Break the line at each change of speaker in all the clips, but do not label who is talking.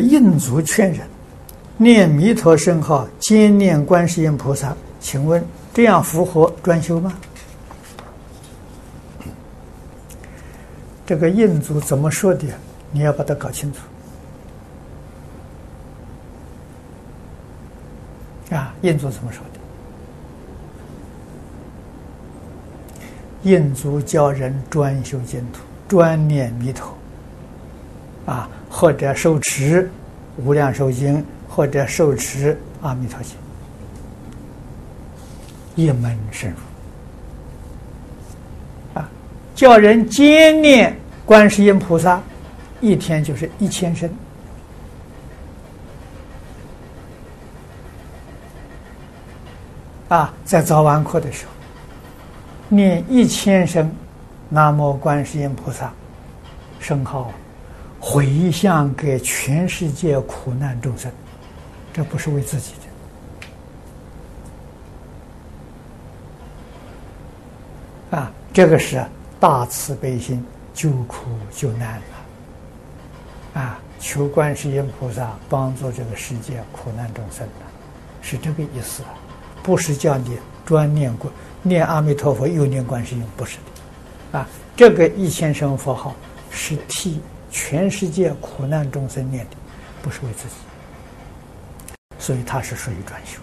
印祖劝人念弥陀圣号，兼念观世音菩萨，请问这样符合专修吗？这个印祖怎么说的？你要把它搞清楚。啊，印祖怎么说的？印祖教人专修净土，专念弥陀。啊，或者受持《无量寿经》，或者受持《阿弥陀经》，一门深入。啊，叫人兼念观世音菩萨，一天就是一千声。啊，在早晚课的时候，念一千声“南无观世音菩萨”圣号。回向给全世界苦难众生，这不是为自己的啊！这个是大慈悲心，救苦救难了啊！求观世音菩萨帮助这个世界苦难众生的，是这个意思，不是叫你专念过念阿弥陀佛又念观世音，不是的啊！这个一千声佛号是替。全世界苦难众生念的，不是为自己，所以它是属于专修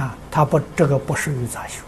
啊，它不，这个不属于杂修。